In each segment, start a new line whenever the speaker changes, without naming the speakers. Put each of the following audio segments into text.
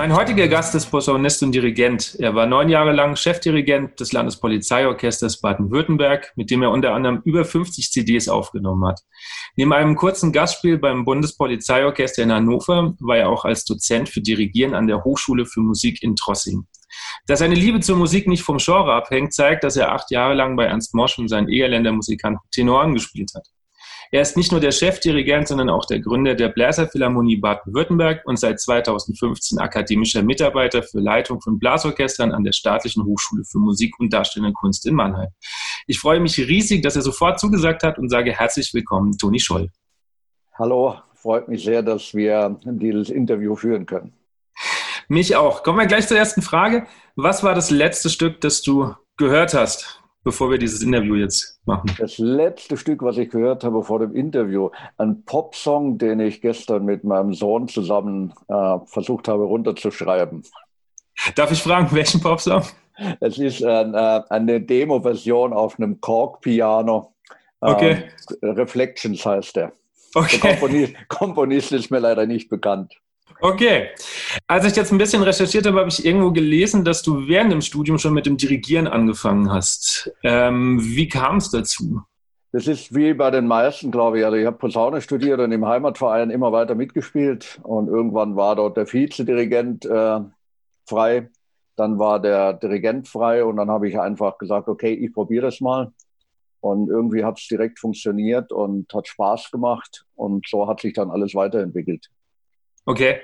Mein heutiger Gast ist Posaunist und Dirigent. Er war neun Jahre lang Chefdirigent des Landespolizeiorchesters Baden-Württemberg, mit dem er unter anderem über 50 CDs aufgenommen hat. Neben einem kurzen Gastspiel beim Bundespolizeiorchester in Hannover war er auch als Dozent für Dirigieren an der Hochschule für Musik in Trossing. Dass seine Liebe zur Musik nicht vom Genre abhängt, zeigt, dass er acht Jahre lang bei Ernst Mosch und seinen Egerländer Musikanten Tenoren gespielt hat. Er ist nicht nur der Chefdirigent, sondern auch der Gründer der Bläserphilharmonie Baden-Württemberg und seit 2015 akademischer Mitarbeiter für Leitung von Blasorchestern an der Staatlichen Hochschule für Musik und Darstellende Kunst in Mannheim. Ich freue mich riesig, dass er sofort zugesagt hat und sage herzlich willkommen, Toni Scholl.
Hallo, freut mich sehr, dass wir dieses Interview führen können.
Mich auch. Kommen wir gleich zur ersten Frage. Was war das letzte Stück, das du gehört hast? Bevor wir dieses Interview jetzt machen?
Das letzte Stück, was ich gehört habe vor dem Interview, ein Popsong, den ich gestern mit meinem Sohn zusammen äh, versucht habe runterzuschreiben.
Darf ich fragen, welchen Popsong?
Es ist ein, äh, eine Demo-Version auf einem Kork-Piano.
Okay.
Ähm, Reflections heißt der. Okay. Der Komponist, Komponist ist mir leider nicht bekannt.
Okay. Als ich jetzt ein bisschen recherchiert habe, habe ich irgendwo gelesen, dass du während dem Studium schon mit dem Dirigieren angefangen hast. Ähm, wie kam es dazu?
Das ist wie bei den meisten, glaube ich. Also ich habe Posaune studiert und im Heimatverein immer weiter mitgespielt. Und irgendwann war dort der Vizedirigent äh, frei. Dann war der Dirigent frei und dann habe ich einfach gesagt, okay, ich probiere das mal. Und irgendwie hat es direkt funktioniert und hat Spaß gemacht. Und so hat sich dann alles weiterentwickelt.
Okay.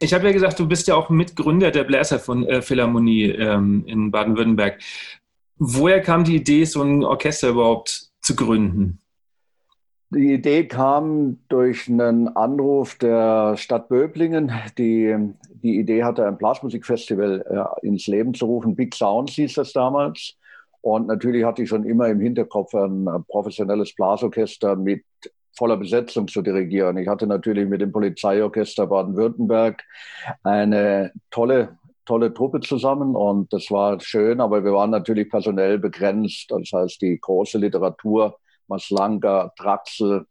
Ich habe ja gesagt, du bist ja auch Mitgründer der Bläser äh, ähm, in Baden-Württemberg. Woher kam die Idee, so ein Orchester überhaupt zu gründen?
Die Idee kam durch einen Anruf der Stadt Böblingen, die die Idee hatte, ein Blasmusikfestival äh, ins Leben zu rufen. Big Sounds hieß das damals. Und natürlich hatte ich schon immer im Hinterkopf ein professionelles Blasorchester mit voller Besetzung zu dirigieren. Ich hatte natürlich mit dem Polizeiorchester Baden-Württemberg eine tolle tolle Truppe zusammen und das war schön, aber wir waren natürlich personell begrenzt. Das heißt, die große Literatur, Maslanka, Traxel,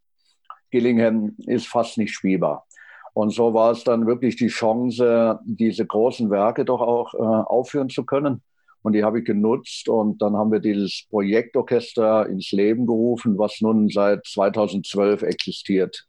Gillingham ist fast nicht spielbar. Und so war es dann wirklich die Chance, diese großen Werke doch auch äh, aufführen zu können. Und die habe ich genutzt und dann haben wir dieses Projektorchester ins Leben gerufen, was nun seit 2012 existiert.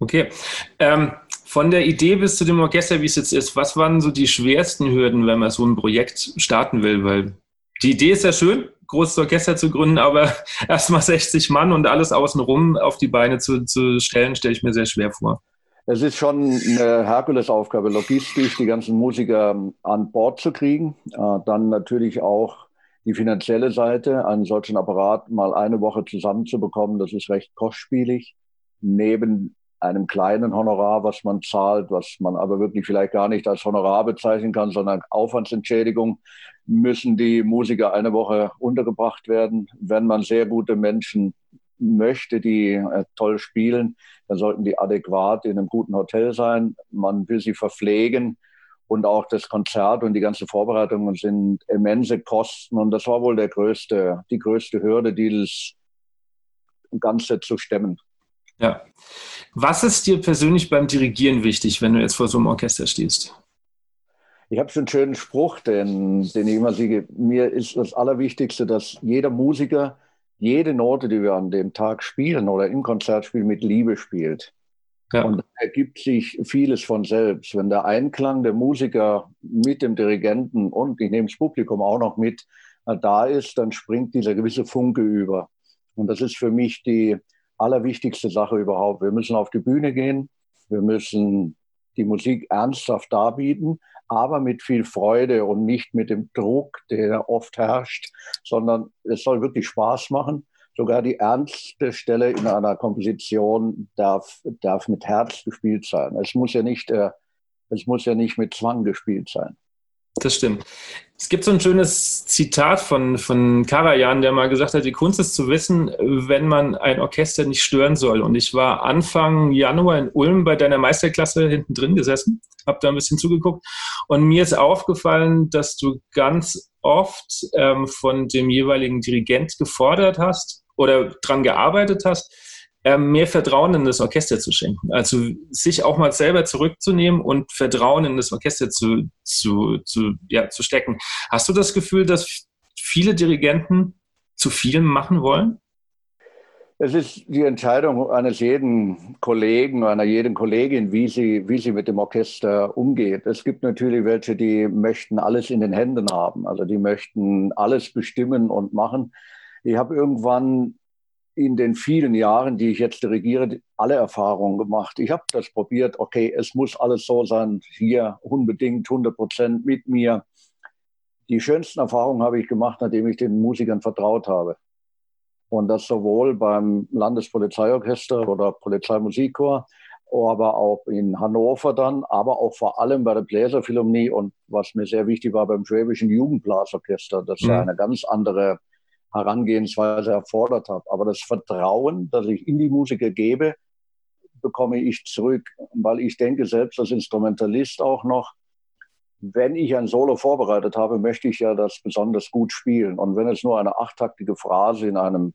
Okay. Ähm, von der Idee bis zu dem Orchester, wie es jetzt ist, was waren so die schwersten Hürden, wenn man so ein Projekt starten will? Weil die Idee ist ja schön, großes Orchester zu gründen, aber erstmal 60 Mann und alles außenrum auf die Beine zu, zu stellen, stelle ich mir sehr schwer vor.
Es ist schon eine Herkulesaufgabe, logistisch die ganzen Musiker an Bord zu kriegen. Äh, dann natürlich auch die finanzielle Seite, einen solchen Apparat mal eine Woche zusammenzubekommen, das ist recht kostspielig. Neben einem kleinen Honorar, was man zahlt, was man aber wirklich vielleicht gar nicht als Honorar bezeichnen kann, sondern Aufwandsentschädigung, müssen die Musiker eine Woche untergebracht werden. Wenn man sehr gute Menschen möchte, die äh, toll spielen, dann sollten die adäquat in einem guten Hotel sein. Man will sie verpflegen und auch das Konzert und die ganze Vorbereitungen sind immense Kosten und das war wohl der größte, die größte Hürde, dieses Ganze zu stemmen.
Ja. Was ist dir persönlich beim Dirigieren wichtig, wenn du jetzt vor so einem Orchester stehst?
Ich habe so einen schönen Spruch, den, den ich immer sage. Mir ist das Allerwichtigste, dass jeder Musiker jede Note, die wir an dem Tag spielen oder im Konzert spielen, mit Liebe spielt. Ja. Und da ergibt sich vieles von selbst. Wenn der Einklang der Musiker mit dem Dirigenten und ich nehme das Publikum auch noch mit, äh, da ist, dann springt dieser gewisse Funke über. Und das ist für mich die allerwichtigste Sache überhaupt. Wir müssen auf die Bühne gehen, wir müssen die Musik ernsthaft darbieten, aber mit viel Freude und nicht mit dem Druck, der oft herrscht, sondern es soll wirklich Spaß machen. Sogar die ernste Stelle in einer Komposition darf, darf mit Herz gespielt sein. Es muss ja nicht der, Es muss ja nicht mit Zwang gespielt sein.
Das stimmt. Es gibt so ein schönes Zitat von, von Karajan, der mal gesagt hat, die Kunst ist zu wissen, wenn man ein Orchester nicht stören soll. Und ich war Anfang Januar in Ulm bei deiner Meisterklasse hinten drin gesessen, habe da ein bisschen zugeguckt und mir ist aufgefallen, dass du ganz oft ähm, von dem jeweiligen Dirigent gefordert hast oder dran gearbeitet hast, mehr Vertrauen in das Orchester zu schenken. Also sich auch mal selber zurückzunehmen und Vertrauen in das Orchester zu, zu, zu, ja, zu stecken. Hast du das Gefühl, dass viele Dirigenten zu viel machen wollen?
Es ist die Entscheidung eines jeden Kollegen, einer jeden Kollegin, wie sie, wie sie mit dem Orchester umgeht. Es gibt natürlich welche, die möchten alles in den Händen haben. Also die möchten alles bestimmen und machen. Ich habe irgendwann in den vielen Jahren, die ich jetzt dirigiere, alle Erfahrungen gemacht. Ich habe das probiert, okay, es muss alles so sein, hier unbedingt 100 Prozent mit mir. Die schönsten Erfahrungen habe ich gemacht, nachdem ich den Musikern vertraut habe. Und das sowohl beim Landespolizeiorchester oder Polizeimusikchor, aber auch in Hannover dann, aber auch vor allem bei der Bläserphilharmonie und was mir sehr wichtig war beim Schwäbischen Jugendblasorchester, das mhm. eine ganz andere Herangehensweise erfordert hat. Aber das Vertrauen, das ich in die Musiker gebe, bekomme ich zurück, weil ich denke, selbst als Instrumentalist auch noch, wenn ich ein Solo vorbereitet habe, möchte ich ja das besonders gut spielen. Und wenn es nur eine achtaktige Phrase in, einem,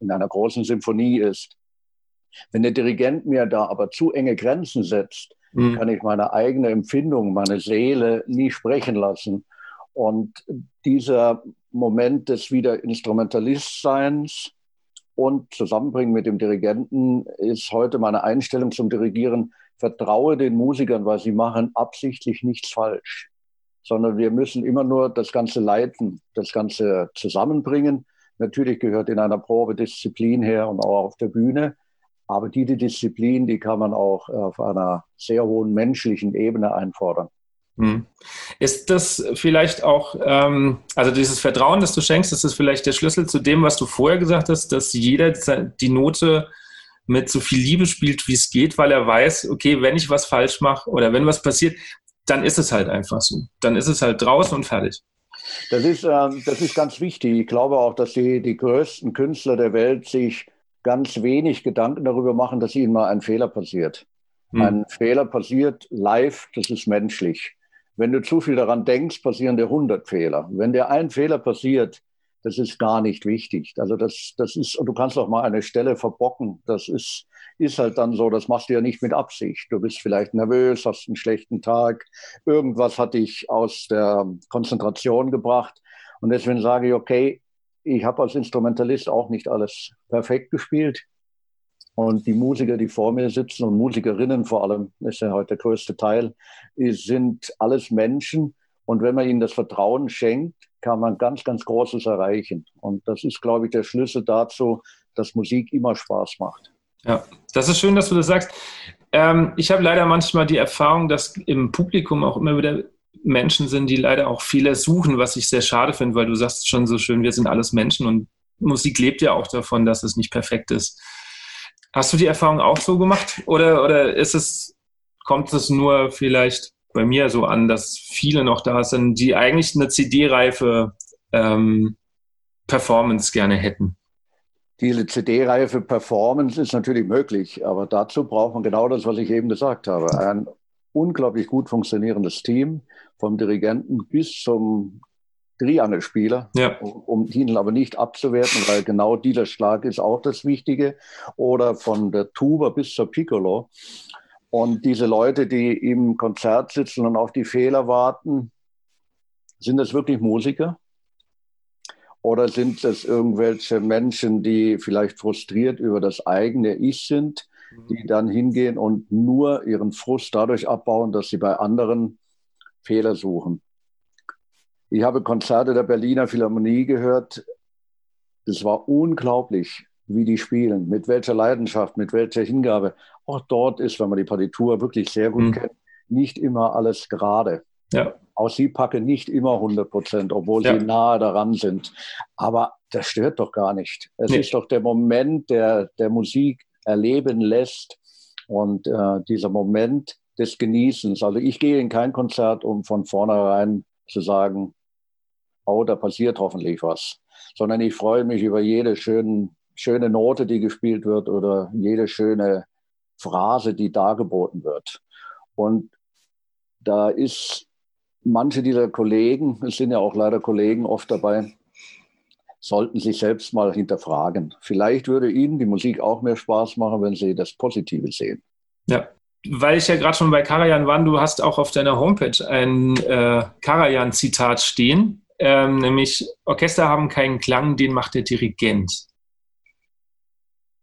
in einer großen Symphonie ist, wenn der Dirigent mir da aber zu enge Grenzen setzt, mhm. kann ich meine eigene Empfindung, meine Seele nie sprechen lassen. Und dieser Moment des wieder Instrumentalistseins und Zusammenbringen mit dem Dirigenten ist heute meine Einstellung zum Dirigieren. Vertraue den Musikern, weil sie machen absichtlich nichts falsch, sondern wir müssen immer nur das Ganze leiten, das Ganze zusammenbringen. Natürlich gehört in einer Probe Disziplin her und auch auf der Bühne. Aber diese Disziplin, die kann man auch auf einer sehr hohen menschlichen Ebene einfordern.
Hm. Ist das vielleicht auch, ähm, also dieses Vertrauen, das du schenkst, ist das vielleicht der Schlüssel zu dem, was du vorher gesagt hast, dass jeder die Note mit so viel Liebe spielt, wie es geht, weil er weiß, okay, wenn ich was falsch mache oder wenn was passiert, dann ist es halt einfach so. Dann ist es halt draußen und fertig.
Das ist, ähm, das ist ganz wichtig. Ich glaube auch, dass die, die größten Künstler der Welt sich ganz wenig Gedanken darüber machen, dass ihnen mal ein Fehler passiert. Hm. Ein Fehler passiert live, das ist menschlich. Wenn du zu viel daran denkst, passieren dir 100 Fehler. Wenn dir ein Fehler passiert, das ist gar nicht wichtig. Also das, das ist, du kannst auch mal eine Stelle verbocken. Das ist, ist halt dann so, das machst du ja nicht mit Absicht. Du bist vielleicht nervös, hast einen schlechten Tag, irgendwas hat dich aus der Konzentration gebracht. Und deswegen sage ich, okay, ich habe als Instrumentalist auch nicht alles perfekt gespielt. Und die Musiker, die vor mir sitzen und Musikerinnen vor allem, ist ja heute der größte Teil, sind alles Menschen. Und wenn man ihnen das Vertrauen schenkt, kann man ganz, ganz Großes erreichen. Und das ist, glaube ich, der Schlüssel dazu, dass Musik immer Spaß macht.
Ja, das ist schön, dass du das sagst. Ähm, ich habe leider manchmal die Erfahrung, dass im Publikum auch immer wieder Menschen sind, die leider auch Fehler suchen, was ich sehr schade finde, weil du sagst schon so schön, wir sind alles Menschen und Musik lebt ja auch davon, dass es nicht perfekt ist. Hast du die Erfahrung auch so gemacht? Oder, oder ist es, kommt es nur vielleicht bei mir so an, dass viele noch da sind, die eigentlich eine CD-reife ähm, Performance gerne hätten?
Diese CD-reife Performance ist natürlich möglich, aber dazu braucht man genau das, was ich eben gesagt habe. Ein unglaublich gut funktionierendes Team, vom Dirigenten bis zum Triangelspieler, ja. um ihn aber nicht abzuwerten, weil genau dieser Schlag ist auch das Wichtige. Oder von der Tuba bis zur Piccolo. Und diese Leute, die im Konzert sitzen und auf die Fehler warten, sind das wirklich Musiker? Oder sind es irgendwelche Menschen, die vielleicht frustriert über das eigene Ich sind, die dann hingehen und nur ihren Frust dadurch abbauen, dass sie bei anderen Fehler suchen? Ich habe Konzerte der Berliner Philharmonie gehört. Es war unglaublich, wie die spielen, mit welcher Leidenschaft, mit welcher Hingabe. Auch dort ist, wenn man die Partitur wirklich sehr gut mhm. kennt, nicht immer alles gerade. Ja. Auch sie packen nicht immer 100 Prozent, obwohl ja. sie nahe daran sind. Aber das stört doch gar nicht. Es nee. ist doch der Moment, der der Musik erleben lässt. Und äh, dieser Moment, des Genießens. Also ich gehe in kein Konzert, um von vornherein zu sagen, oh, da passiert hoffentlich was, sondern ich freue mich über jede schönen, schöne Note, die gespielt wird oder jede schöne Phrase, die dargeboten wird. Und da ist manche dieser Kollegen, es sind ja auch leider Kollegen oft dabei, sollten sich selbst mal hinterfragen. Vielleicht würde ihnen die Musik auch mehr Spaß machen, wenn sie das Positive sehen.
Ja, weil ich ja gerade schon bei Karajan war, du hast auch auf deiner Homepage ein äh, Karajan-Zitat stehen, ähm, nämlich Orchester haben keinen Klang, den macht der Dirigent.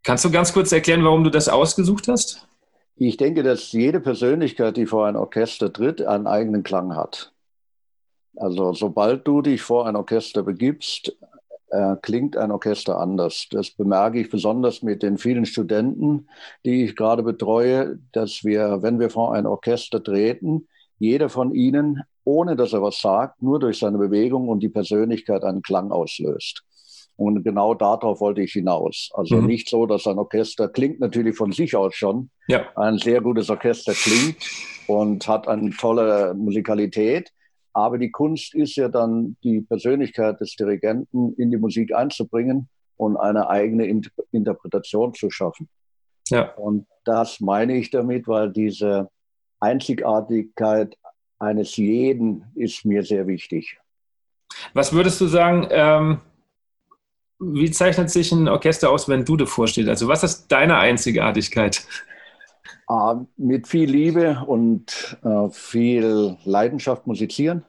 Kannst du ganz kurz erklären, warum du das ausgesucht hast?
Ich denke, dass jede Persönlichkeit, die vor ein Orchester tritt, einen eigenen Klang hat. Also sobald du dich vor ein Orchester begibst, äh, klingt ein Orchester anders. Das bemerke ich besonders mit den vielen Studenten, die ich gerade betreue, dass wir, wenn wir vor ein Orchester treten, jeder von ihnen, ohne dass er was sagt, nur durch seine Bewegung und die Persönlichkeit einen Klang auslöst. Und genau darauf wollte ich hinaus. Also mhm. nicht so, dass ein Orchester klingt natürlich von sich aus schon. Ja. Ein sehr gutes Orchester klingt und hat eine tolle Musikalität. Aber die Kunst ist ja dann die Persönlichkeit des Dirigenten in die Musik einzubringen und eine eigene Interpretation zu schaffen. Ja. Und das meine ich damit, weil diese Einzigartigkeit eines jeden ist mir sehr wichtig.
Was würdest du sagen, ähm, wie zeichnet sich ein Orchester aus, wenn du davor stehst? Also was ist deine Einzigartigkeit?
Äh, mit viel Liebe und äh, viel Leidenschaft musizieren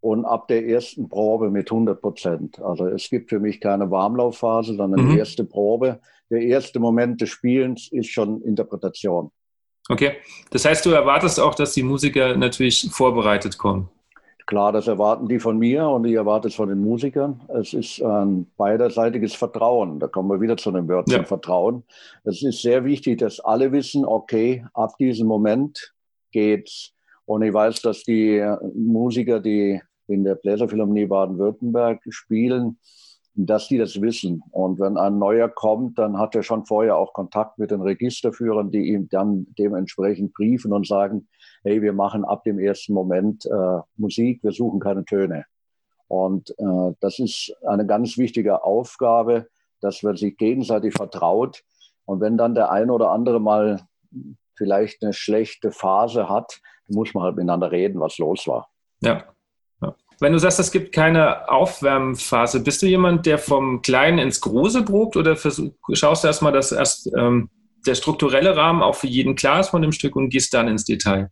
und ab der ersten Probe mit 100 Prozent. Also es gibt für mich keine Warmlaufphase, sondern mhm. die erste Probe, der erste Moment des Spielens ist schon Interpretation.
Okay, das heißt, du erwartest auch, dass die Musiker natürlich vorbereitet kommen.
Klar, das erwarten die von mir und ich erwarte es von den Musikern. Es ist ein beiderseitiges Vertrauen. Da kommen wir wieder zu dem Wörtchen ja. Vertrauen. Es ist sehr wichtig, dass alle wissen, okay, ab diesem Moment geht's. Und ich weiß, dass die Musiker, die in der Bläserphilharmonie Baden-Württemberg spielen, dass die das wissen. Und wenn ein neuer kommt, dann hat er schon vorher auch Kontakt mit den Registerführern, die ihm dann dementsprechend briefen und sagen, hey, wir machen ab dem ersten Moment äh, Musik, wir suchen keine Töne. Und äh, das ist eine ganz wichtige Aufgabe, dass man sich gegenseitig vertraut. Und wenn dann der eine oder andere mal vielleicht eine schlechte Phase hat, muss man halt miteinander reden, was los war.
Ja. Wenn du sagst, es gibt keine Aufwärmphase, bist du jemand, der vom Kleinen ins Große probt oder versuch, schaust du erstmal, dass erst ähm, der strukturelle Rahmen auch für jeden klar ist von dem Stück und gehst dann ins Detail?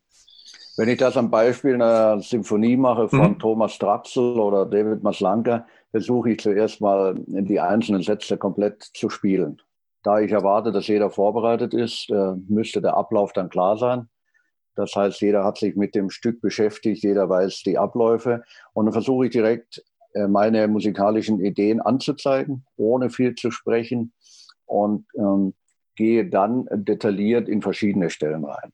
Wenn ich das am Beispiel einer Symphonie mache von mhm. Thomas Strapsel oder David Maslanka, versuche ich zuerst mal die einzelnen Sätze komplett zu spielen. Da ich erwarte, dass jeder vorbereitet ist, äh, müsste der Ablauf dann klar sein. Das heißt, jeder hat sich mit dem Stück beschäftigt, jeder weiß die Abläufe. Und dann versuche ich direkt äh, meine musikalischen Ideen anzuzeigen, ohne viel zu sprechen und ähm, gehe dann detailliert in verschiedene Stellen rein.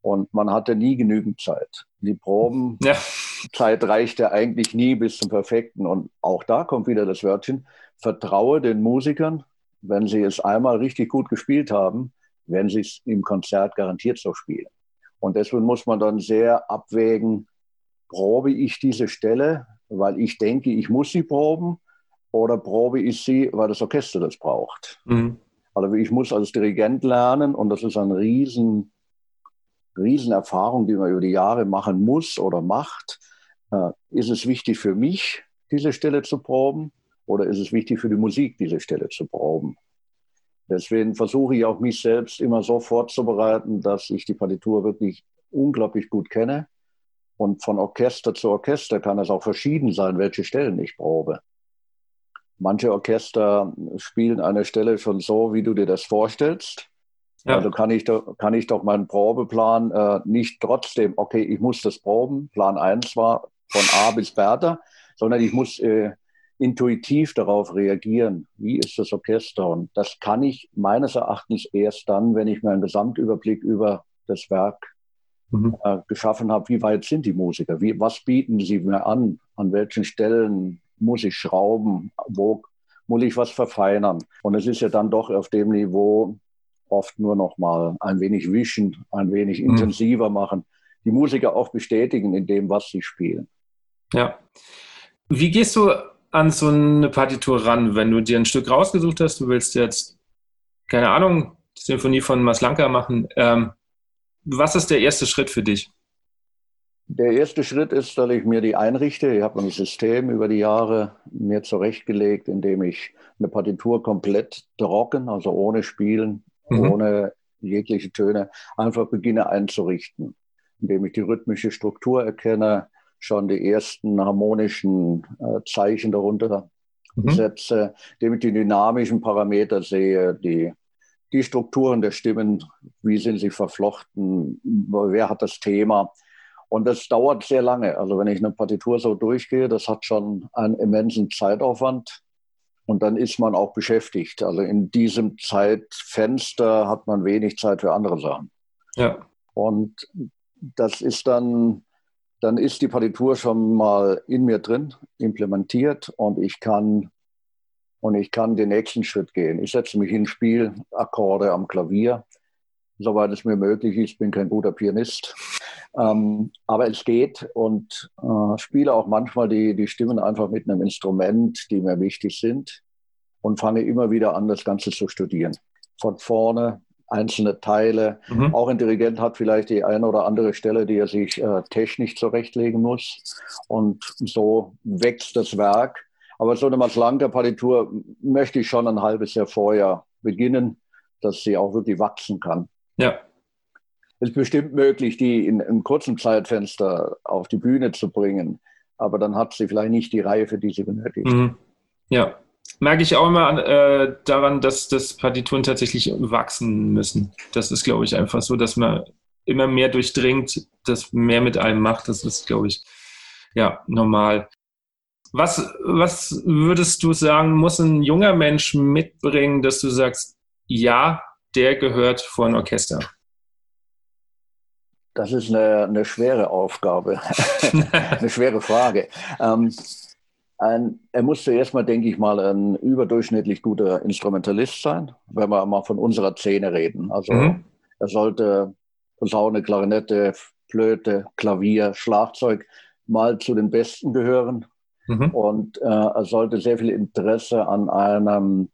Und man hatte nie genügend Zeit. Die Probenzeit ja. reichte eigentlich nie bis zum Perfekten. Und auch da kommt wieder das Wörtchen, vertraue den Musikern, wenn sie es einmal richtig gut gespielt haben, werden sie es im Konzert garantiert so spielen. Und deswegen muss man dann sehr abwägen, probe ich diese Stelle, weil ich denke, ich muss sie proben, oder probe ich sie, weil das Orchester das braucht. Mhm. Also ich muss als Dirigent lernen und das ist ein riesen Riesenerfahrung, die man über die Jahre machen muss oder macht. Äh, ist es wichtig für mich, diese Stelle zu proben? Oder ist es wichtig für die Musik, diese Stelle zu proben? Deswegen versuche ich auch mich selbst immer so vorzubereiten, dass ich die Partitur wirklich unglaublich gut kenne. Und von Orchester zu Orchester kann es auch verschieden sein, welche Stellen ich probe. Manche Orchester spielen eine Stelle schon so, wie du dir das vorstellst. Ja. Also kann ich, doch, kann ich doch meinen Probeplan äh, nicht trotzdem, okay, ich muss das proben, Plan 1 war von A bis Bertha, sondern ich muss äh, intuitiv darauf reagieren. Wie ist das Orchester? Und das kann ich meines Erachtens erst dann, wenn ich mir einen Gesamtüberblick über das Werk mhm. äh, geschaffen habe. Wie weit sind die Musiker? Wie, was bieten sie mir an? An welchen Stellen muss ich schrauben? Wo muss ich was verfeinern? Und es ist ja dann doch auf dem Niveau, oft nur noch mal ein wenig wischen, ein wenig mhm. intensiver machen, die Musiker auch bestätigen in dem, was sie spielen.
Ja. Wie gehst du an so eine Partitur ran, wenn du dir ein Stück rausgesucht hast, du willst jetzt, keine Ahnung, die Symphonie von Maslanka machen. Ähm, was ist der erste Schritt für dich?
Der erste Schritt ist, dass ich mir die einrichte. Ich habe ein System über die Jahre mir zurechtgelegt, indem ich eine Partitur komplett trocken, also ohne Spielen, mhm. ohne jegliche Töne, einfach beginne einzurichten, indem ich die rhythmische Struktur erkenne, schon die ersten harmonischen äh, Zeichen darunter mhm. setze, indem ich die dynamischen Parameter sehe, die, die Strukturen der Stimmen, wie sind sie verflochten, wer hat das Thema. Und das dauert sehr lange. Also wenn ich eine Partitur so durchgehe, das hat schon einen immensen Zeitaufwand. Und dann ist man auch beschäftigt. Also in diesem Zeitfenster hat man wenig Zeit für andere Sachen. Ja. Und das ist dann, dann ist die Partitur schon mal in mir drin, implementiert und ich kann, und ich kann den nächsten Schritt gehen. Ich setze mich hin, spiele Akkorde am Klavier, soweit es mir möglich ist. Ich bin kein guter Pianist. Ähm, aber es geht und äh, spiele auch manchmal die, die Stimmen einfach mit einem Instrument, die mir wichtig sind und fange immer wieder an, das Ganze zu studieren. Von vorne einzelne Teile. Mhm. Auch ein Dirigent hat vielleicht die eine oder andere Stelle, die er sich äh, technisch zurechtlegen muss. Und so wächst das Werk. Aber so eine Maslanka-Partitur möchte ich schon ein halbes Jahr vorher beginnen, dass sie auch wirklich wachsen kann. Ja ist bestimmt möglich, die in einem kurzen Zeitfenster auf die Bühne zu bringen. Aber dann hat sie vielleicht nicht die Reife, die sie benötigt. Mhm.
Ja, merke ich auch immer äh, daran, dass das Partituren tatsächlich wachsen müssen. Das ist, glaube ich, einfach so, dass man immer mehr durchdringt, das mehr mit einem macht. Das ist, glaube ich, ja, normal. Was, was würdest du sagen, muss ein junger Mensch mitbringen, dass du sagst, ja, der gehört vor ein Orchester?
Das ist eine, eine schwere Aufgabe, eine schwere Frage. Ähm, ein, er muss zuerst mal, denke ich mal, ein überdurchschnittlich guter Instrumentalist sein, wenn wir mal von unserer Szene reden. Also mhm. er sollte Posaune, Klarinette, Flöte, Klavier, Schlagzeug mal zu den Besten gehören. Mhm. Und äh, er sollte sehr viel Interesse an einem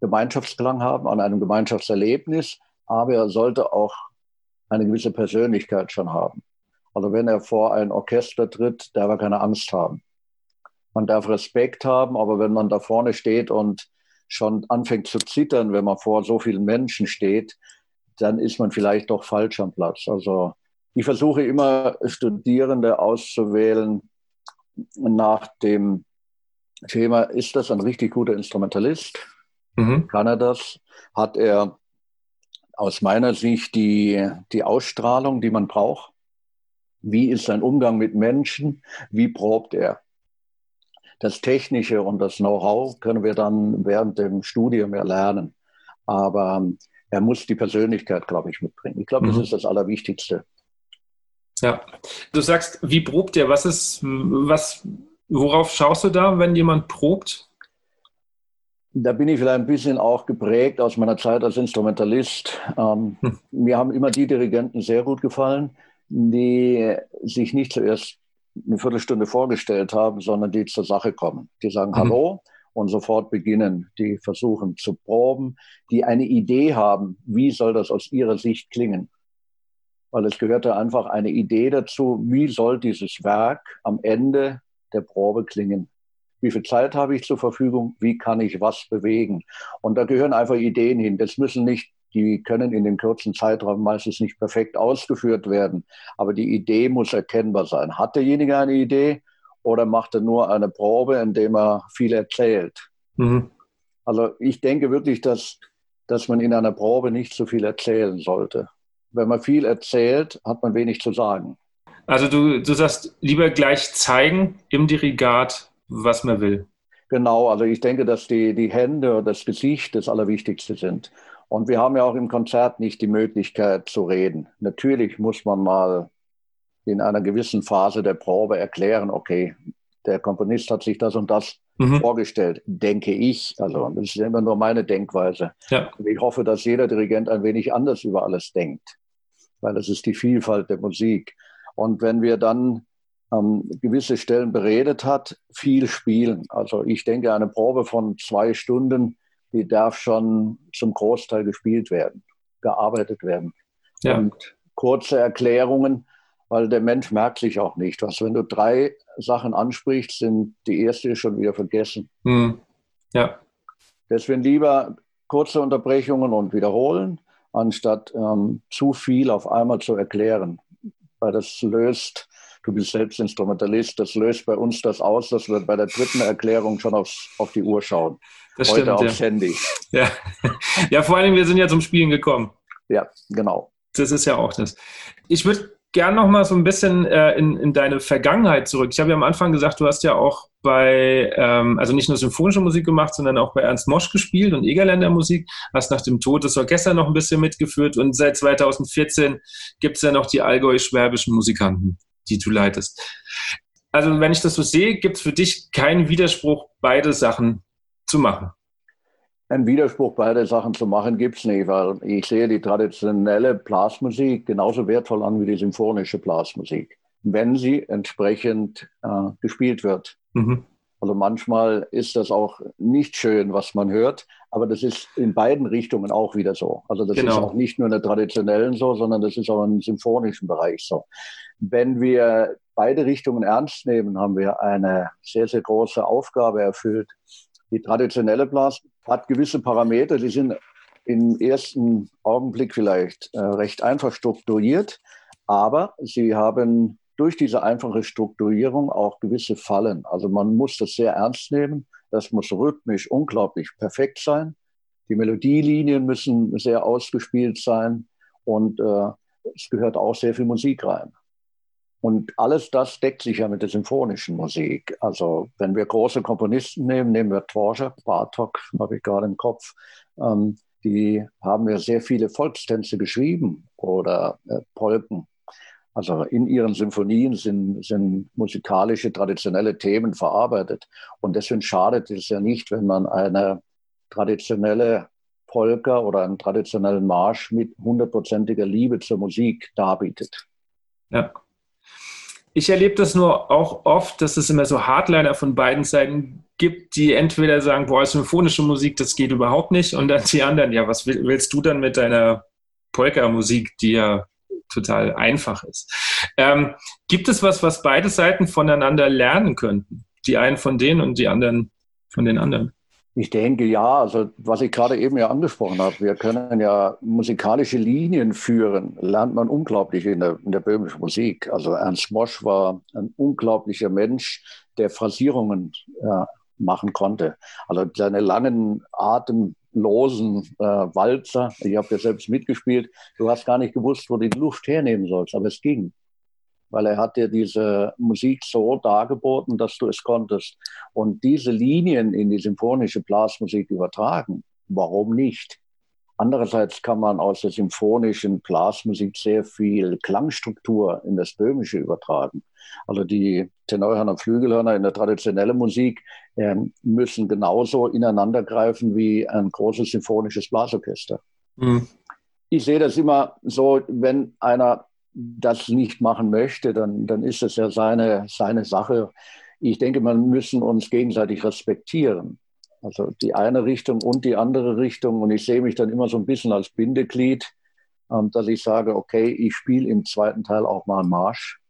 Gemeinschaftsklang haben, an einem Gemeinschaftserlebnis. Aber er sollte auch eine gewisse Persönlichkeit schon haben. Also wenn er vor ein Orchester tritt, darf er keine Angst haben. Man darf Respekt haben, aber wenn man da vorne steht und schon anfängt zu zittern, wenn man vor so vielen Menschen steht, dann ist man vielleicht doch falsch am Platz. Also ich versuche immer Studierende auszuwählen nach dem Thema, ist das ein richtig guter Instrumentalist? Mhm. Kann er das? Hat er aus meiner Sicht die, die Ausstrahlung, die man braucht. Wie ist sein Umgang mit Menschen? Wie probt er? Das Technische und das Know-how können wir dann während dem Studium erlernen. Aber ähm, er muss die Persönlichkeit, glaube ich, mitbringen. Ich glaube, mhm. das ist das Allerwichtigste.
Ja, du sagst, wie probt er? Was ist, was, worauf schaust du da, wenn jemand probt?
Da bin ich vielleicht ein bisschen auch geprägt aus meiner Zeit als Instrumentalist. Ähm, hm. Mir haben immer die Dirigenten sehr gut gefallen, die sich nicht zuerst eine Viertelstunde vorgestellt haben, sondern die zur Sache kommen. Die sagen mhm. Hallo und sofort beginnen. Die versuchen zu proben, die eine Idee haben, wie soll das aus ihrer Sicht klingen. Weil es gehörte einfach eine Idee dazu, wie soll dieses Werk am Ende der Probe klingen wie viel Zeit habe ich zur Verfügung, wie kann ich was bewegen. Und da gehören einfach Ideen hin. Das müssen nicht, die können in dem kurzen Zeitraum meistens nicht perfekt ausgeführt werden, aber die Idee muss erkennbar sein. Hat derjenige eine Idee oder macht er nur eine Probe, indem er viel erzählt? Mhm. Also ich denke wirklich, dass, dass man in einer Probe nicht so viel erzählen sollte. Wenn man viel erzählt, hat man wenig zu sagen.
Also du, du sagst, lieber gleich zeigen im Dirigat, was man will.
Genau, also ich denke, dass die, die Hände und das Gesicht das Allerwichtigste sind. Und wir haben ja auch im Konzert nicht die Möglichkeit zu reden. Natürlich muss man mal in einer gewissen Phase der Probe erklären, okay, der Komponist hat sich das und das mhm. vorgestellt, denke ich. Also das ist immer nur meine Denkweise. Ja. Ich hoffe, dass jeder Dirigent ein wenig anders über alles denkt, weil das ist die Vielfalt der Musik. Und wenn wir dann ähm, gewisse Stellen beredet hat, viel spielen. Also ich denke, eine Probe von zwei Stunden, die darf schon zum Großteil gespielt werden, gearbeitet werden. Ja. Und kurze Erklärungen, weil der Mensch merkt sich auch nicht. Was, wenn du drei Sachen ansprichst, sind die erste schon wieder vergessen. Mhm. Ja. Deswegen lieber kurze Unterbrechungen und wiederholen, anstatt ähm, zu viel auf einmal zu erklären. Weil das löst, du bist selbst Instrumentalist, das löst bei uns das aus, dass wir bei der dritten Erklärung schon aufs, auf die Uhr schauen.
Das Heute stimmt, aufs ja. Handy. Ja. ja, vor allem, wir sind ja zum Spielen gekommen.
Ja, genau.
Das ist ja auch das. Ich würde gern noch mal so ein bisschen äh, in, in deine Vergangenheit zurück. Ich habe ja am Anfang gesagt, du hast ja auch bei, ähm, also nicht nur symphonische Musik gemacht, sondern auch bei Ernst Mosch gespielt und Egerländer Musik. Hast nach dem Tod des Orchesters noch ein bisschen mitgeführt und seit 2014 gibt es ja noch die allgäu-schwäbischen Musikanten, die du leitest. Also wenn ich das so sehe, gibt es für dich keinen Widerspruch, beide Sachen zu machen.
Ein Widerspruch, beide Sachen zu machen, gibt es nicht, weil ich sehe die traditionelle Blasmusik genauso wertvoll an wie die symphonische Blasmusik, wenn sie entsprechend äh, gespielt wird. Mhm. Also manchmal ist das auch nicht schön, was man hört, aber das ist in beiden Richtungen auch wieder so. Also das genau. ist auch nicht nur in der traditionellen so, sondern das ist auch im symphonischen Bereich so. Wenn wir beide Richtungen ernst nehmen, haben wir eine sehr, sehr große Aufgabe erfüllt. Die traditionelle Blasmusik hat gewisse Parameter, die sind im ersten Augenblick vielleicht äh, recht einfach strukturiert, aber sie haben durch diese einfache Strukturierung auch gewisse Fallen. Also man muss das sehr ernst nehmen. Das muss rhythmisch unglaublich perfekt sein. Die Melodielinien müssen sehr ausgespielt sein und äh, es gehört auch sehr viel Musik rein. Und alles das deckt sich ja mit der symphonischen Musik. Also wenn wir große Komponisten nehmen, nehmen wir Dvorak, Bartok, habe ich gerade im Kopf, ähm, die haben ja sehr viele Volkstänze geschrieben oder äh, Polken. Also in ihren Symphonien sind, sind musikalische, traditionelle Themen verarbeitet. Und deswegen schadet es ja nicht, wenn man eine traditionelle Polka oder einen traditionellen Marsch mit hundertprozentiger Liebe zur Musik darbietet.
Ja ich erlebe das nur auch oft, dass es immer so Hardliner von beiden Seiten gibt, die entweder sagen, boah, symphonische Musik, das geht überhaupt nicht, und dann die anderen, ja, was willst du dann mit deiner Polka-Musik, die ja total einfach ist? Ähm, gibt es was, was beide Seiten voneinander lernen könnten? Die einen von denen und die anderen von den anderen?
Ich denke ja, also was ich gerade eben ja angesprochen habe, wir können ja musikalische Linien führen, lernt man unglaublich in der, in der böhmischen Musik. Also Ernst Mosch war ein unglaublicher Mensch, der Phrasierungen äh, machen konnte. Also seine langen, atemlosen äh, Walzer, ich habe ja selbst mitgespielt, du hast gar nicht gewusst, wo du die Luft hernehmen sollst, aber es ging weil er hat dir diese Musik so dargeboten, dass du es konntest. Und diese Linien in die symphonische Blasmusik übertragen, warum nicht? Andererseits kann man aus der symphonischen Blasmusik sehr viel Klangstruktur in das Böhmische übertragen. Also die Tenorhörner, Flügelhörner in der traditionellen Musik müssen genauso ineinandergreifen wie ein großes symphonisches Blasorchester. Mhm. Ich sehe das immer so, wenn einer das nicht machen möchte, dann, dann ist es ja seine, seine Sache. Ich denke, man müssen uns gegenseitig respektieren. Also die eine Richtung und die andere Richtung. Und ich sehe mich dann immer so ein bisschen als Bindeglied, ähm, dass ich sage, okay, ich spiele im zweiten Teil auch mal einen Marsch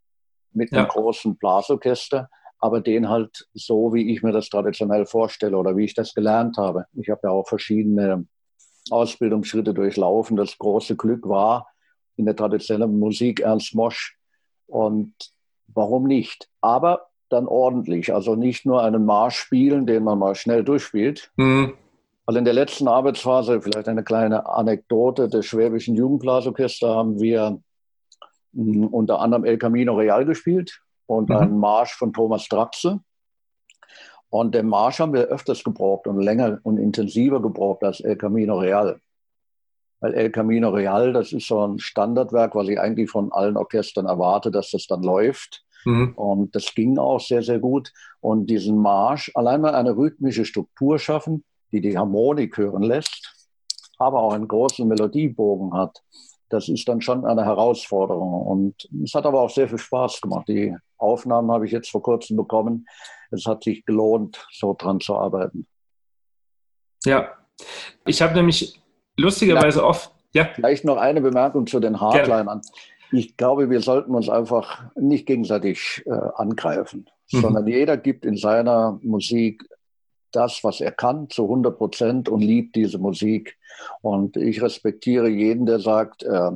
mit einem großen Blasorchester, aber den halt so, wie ich mir das traditionell vorstelle oder wie ich das gelernt habe. Ich habe ja auch verschiedene Ausbildungsschritte durchlaufen. Das große Glück war, in der traditionellen Musik Ernst Mosch. Und warum nicht? Aber dann ordentlich. Also nicht nur einen Marsch spielen, den man mal schnell durchspielt. Mhm. Also in der letzten Arbeitsphase, vielleicht eine kleine Anekdote des Schwäbischen Jugendblasorchester, haben wir hm, unter anderem El Camino Real gespielt und mhm. einen Marsch von Thomas Draxe. Und den Marsch haben wir öfters gebraucht und länger und intensiver gebraucht als El Camino Real. Weil El Camino Real, das ist so ein Standardwerk, was ich eigentlich von allen Orchestern erwarte, dass das dann läuft. Mhm. Und das ging auch sehr, sehr gut. Und diesen Marsch, allein mal eine rhythmische Struktur schaffen, die die Harmonik hören lässt, aber auch einen großen Melodiebogen hat, das ist dann schon eine Herausforderung. Und es hat aber auch sehr viel Spaß gemacht. Die Aufnahmen habe ich jetzt vor kurzem bekommen. Es hat sich gelohnt, so dran zu arbeiten.
Ja, ich habe nämlich lustigerweise ja, oft.
Ja. Vielleicht noch eine Bemerkung zu den Hardlinern. Ich glaube, wir sollten uns einfach nicht gegenseitig äh, angreifen, mhm. sondern jeder gibt in seiner Musik das, was er kann, zu 100 Prozent und liebt diese Musik. Und ich respektiere jeden, der sagt, äh,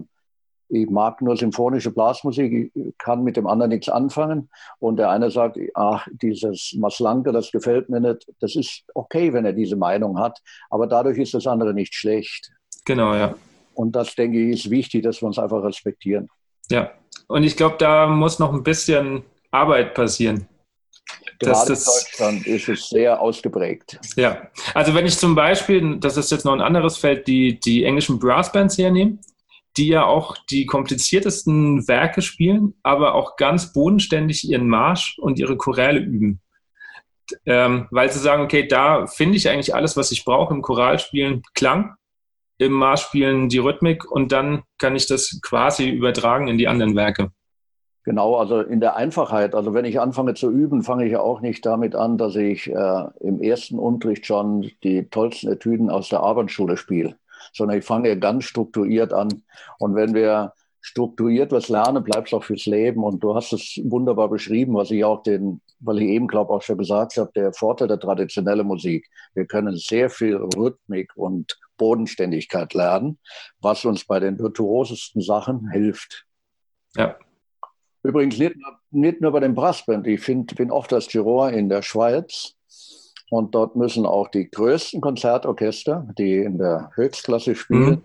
ich mag nur symphonische Blasmusik, ich kann mit dem anderen nichts anfangen. Und der eine sagt, ach, dieses Maslanke, das gefällt mir nicht. Das ist okay, wenn er diese Meinung hat, aber dadurch ist das andere nicht schlecht.
Genau, ja.
Und das, denke ich, ist wichtig, dass wir uns einfach respektieren.
Ja, und ich glaube, da muss noch ein bisschen Arbeit passieren.
Gerade in Deutschland ist es sehr ausgeprägt.
Ja, also wenn ich zum Beispiel, das ist jetzt noch ein anderes Feld, die, die englischen Brassbands hernehme, die ja auch die kompliziertesten Werke spielen, aber auch ganz bodenständig ihren Marsch und ihre Choräle üben. Ähm, weil sie sagen, okay, da finde ich eigentlich alles, was ich brauche im Choralspielen, Klang, im Marschspielen die Rhythmik und dann kann ich das quasi übertragen in die anderen Werke.
Genau, also in der Einfachheit. Also wenn ich anfange zu üben, fange ich ja auch nicht damit an, dass ich äh, im ersten Unterricht schon die tollsten Etüden aus der Abendschule spiele, sondern ich fange ganz strukturiert an. Und wenn wir strukturiert was lernen, bleibt es auch fürs Leben. Und du hast es wunderbar beschrieben, was ich auch den, weil ich eben glaube auch schon gesagt habe, der Vorteil der traditionellen Musik. Wir können sehr viel Rhythmik und Bodenständigkeit lernen, was uns bei den virtuosesten Sachen hilft.
Ja,
Übrigens nicht, nicht nur bei den Brassband. Ich find, bin oft als Juror in der Schweiz und dort müssen auch die größten Konzertorchester, die in der Höchstklasse spielen, mhm.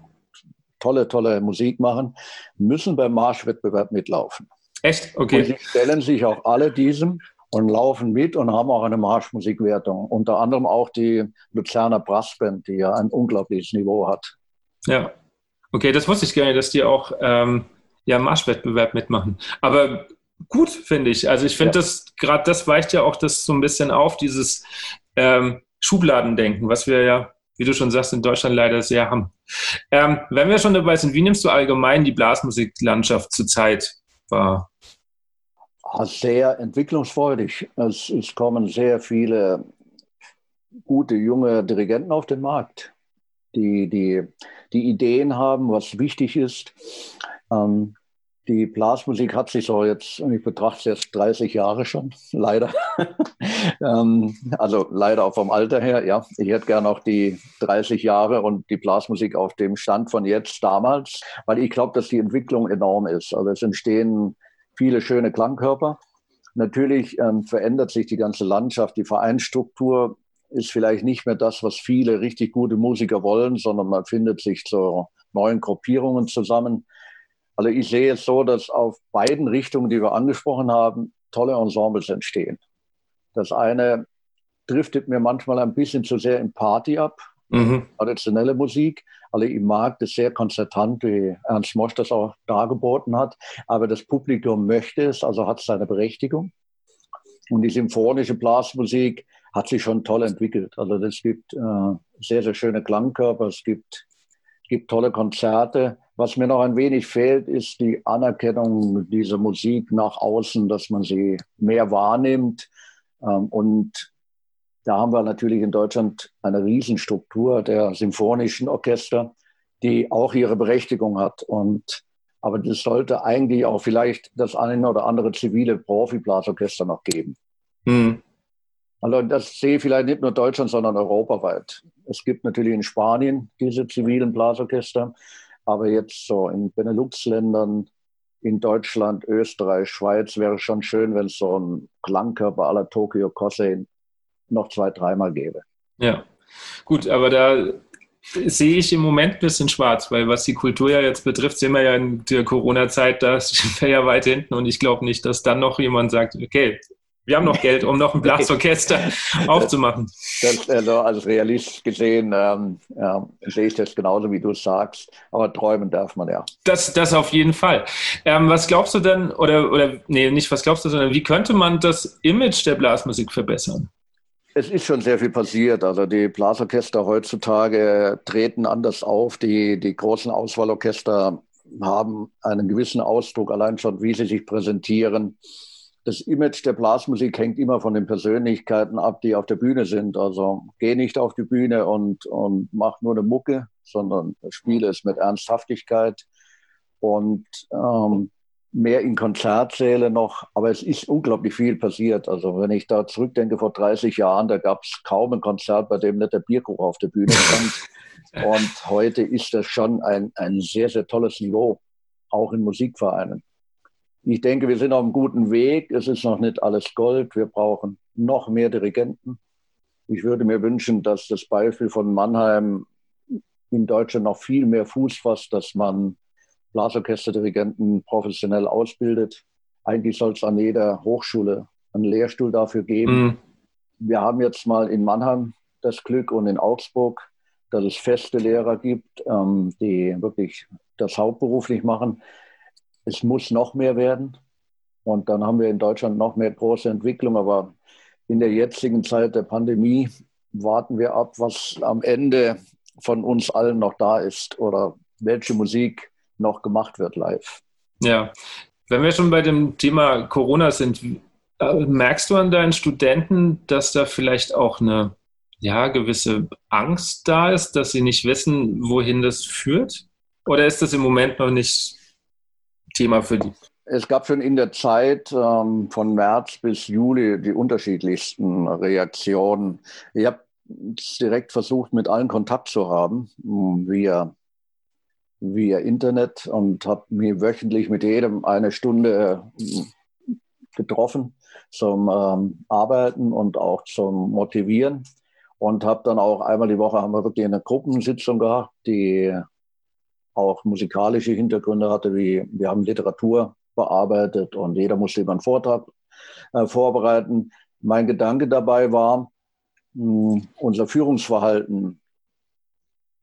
tolle, tolle Musik machen, müssen beim Marschwettbewerb mitlaufen.
Echt? Okay. Und
sie stellen sich auch alle diesem und laufen mit und haben auch eine Marschmusikwertung. Unter anderem auch die Luzerner Brassband, die ja ein unglaubliches Niveau hat.
Ja. Okay, das wusste ich gerne, dass die auch ähm, ja, Marschwettbewerb mitmachen. Aber gut, finde ich. Also ich finde, ja. das gerade das weicht ja auch das so ein bisschen auf, dieses ähm, Schubladendenken, was wir ja, wie du schon sagst, in Deutschland leider sehr haben. Ähm, wenn wir schon dabei sind, wie nimmst du allgemein die Blasmusiklandschaft zurzeit wahr?
Ah, sehr entwicklungsfreudig. Es, es kommen sehr viele gute junge Dirigenten auf den Markt, die, die, die Ideen haben, was wichtig ist. Ähm, die Blasmusik hat sich so jetzt, ich betrachte es jetzt 30 Jahre schon, leider. ähm, also leider auch vom Alter her, ja. Ich hätte gerne auch die 30 Jahre und die Blasmusik auf dem Stand von jetzt damals, weil ich glaube, dass die Entwicklung enorm ist. Also es entstehen viele schöne Klangkörper. Natürlich ähm, verändert sich die ganze Landschaft, die Vereinsstruktur ist vielleicht nicht mehr das, was viele richtig gute Musiker wollen, sondern man findet sich zu neuen Gruppierungen zusammen. Also ich sehe es so, dass auf beiden Richtungen, die wir angesprochen haben, tolle Ensembles entstehen. Das eine driftet mir manchmal ein bisschen zu sehr im Party ab, mhm. traditionelle Musik. Also ich mag das sehr konzertant, wie Ernst Mosch das auch dargeboten hat. Aber das Publikum möchte es, also hat es seine Berechtigung. Und die symphonische Blasmusik hat sich schon toll entwickelt. Also es gibt äh, sehr, sehr schöne Klangkörper, es gibt, gibt tolle Konzerte. Was mir noch ein wenig fehlt, ist die Anerkennung dieser Musik nach außen, dass man sie mehr wahrnimmt. Ähm, und da haben wir natürlich in Deutschland eine Riesenstruktur der symphonischen Orchester, die auch ihre Berechtigung hat. Und, aber das sollte eigentlich auch vielleicht das eine oder andere zivile Profiblasorchester noch geben. Mhm. Also das sehe ich vielleicht nicht nur Deutschland, sondern europaweit. Es gibt natürlich in Spanien diese zivilen Blasorchester. Aber jetzt so in Benelux-Ländern, in Deutschland, Österreich, Schweiz wäre es schon schön, wenn es so ein Klangkörper aller Tokyo Kosei noch zwei, dreimal gäbe.
Ja, gut, aber da sehe ich im Moment ein bisschen schwarz, weil was die Kultur ja jetzt betrifft, sehen wir ja in der Corona-Zeit, da sind wir ja weit hinten und ich glaube nicht, dass dann noch jemand sagt, okay, Wir haben noch Geld, um noch ein Blasorchester aufzumachen.
Das, also als Realist gesehen ähm, ja, sehe ich das genauso, wie du es sagst. Aber träumen darf man ja.
Das, das auf jeden Fall. Ähm, was glaubst du denn, oder, oder nee, nicht was glaubst du, sondern wie könnte man das Image der Blasmusik verbessern?
Es ist schon sehr viel passiert. Also die Blasorchester heutzutage treten anders auf. Die, die großen Auswahlorchester haben einen gewissen Ausdruck, allein schon, wie sie sich präsentieren das Image der Blasmusik hängt immer von den Persönlichkeiten ab, die auf der Bühne sind. Also geh nicht auf die Bühne und, und mach nur eine Mucke, sondern spiele es mit Ernsthaftigkeit und ähm, mehr in Konzertsäle noch. Aber es ist unglaublich viel passiert. Also wenn ich da zurückdenke, vor 30 Jahren, da gab es kaum ein Konzert, bei dem nicht der Bierkuch auf der Bühne stand. und heute ist das schon ein, ein sehr, sehr tolles Niveau, auch in Musikvereinen. Ich denke, wir sind auf einem guten Weg. Es ist noch nicht alles Gold. Wir brauchen noch mehr Dirigenten. Ich würde mir wünschen, dass das Beispiel von Mannheim in Deutschland noch viel mehr Fuß fasst, dass man Blasorchesterdirigenten professionell ausbildet. Eigentlich soll es an jeder Hochschule einen Lehrstuhl dafür geben. Mhm. Wir haben jetzt mal in Mannheim das Glück und in Augsburg, dass es feste Lehrer gibt, ähm, die wirklich das hauptberuflich machen es muss noch mehr werden. Und dann haben wir in Deutschland noch mehr große Entwicklung. Aber in der jetzigen Zeit der Pandemie warten wir ab, was am Ende von uns allen noch da ist oder welche Musik noch gemacht wird live.
Ja, wenn wir schon bei dem Thema Corona sind, äh, merkst du an deinen Studenten, dass da vielleicht auch eine ja, gewisse Angst da ist, dass sie nicht wissen, wohin das führt? Oder ist das im Moment noch nicht Thema für die?
Es gab schon in der Zeit ähm, von März bis Juli die unterschiedlichsten Reaktionen. Ich habe direkt versucht, mit allen Kontakt zu haben, via, via Internet und habe mich wöchentlich mit jedem eine Stunde äh, getroffen zum ähm, Arbeiten und auch zum Motivieren. Und habe dann auch einmal die Woche haben wir wirklich eine Gruppensitzung gehabt, die auch musikalische Hintergründe hatte, wie wir haben Literatur bearbeitet und jeder musste über einen Vortrag äh, vorbereiten. Mein Gedanke dabei war, mh, hm, unser Führungsverhalten,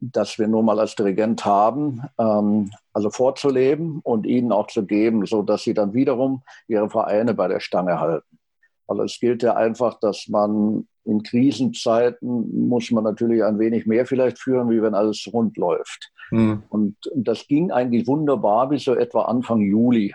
das wir nun mal als Dirigent haben, ähm, also vorzuleben und ihnen auch zu geben, so dass sie dann wiederum ihre Vereine bei der Stange halten. Also es gilt ja einfach, dass man in Krisenzeiten muss man natürlich ein wenig mehr vielleicht führen, wie wenn alles rund läuft. Mhm. Und das ging eigentlich wunderbar bis so etwa Anfang Juli.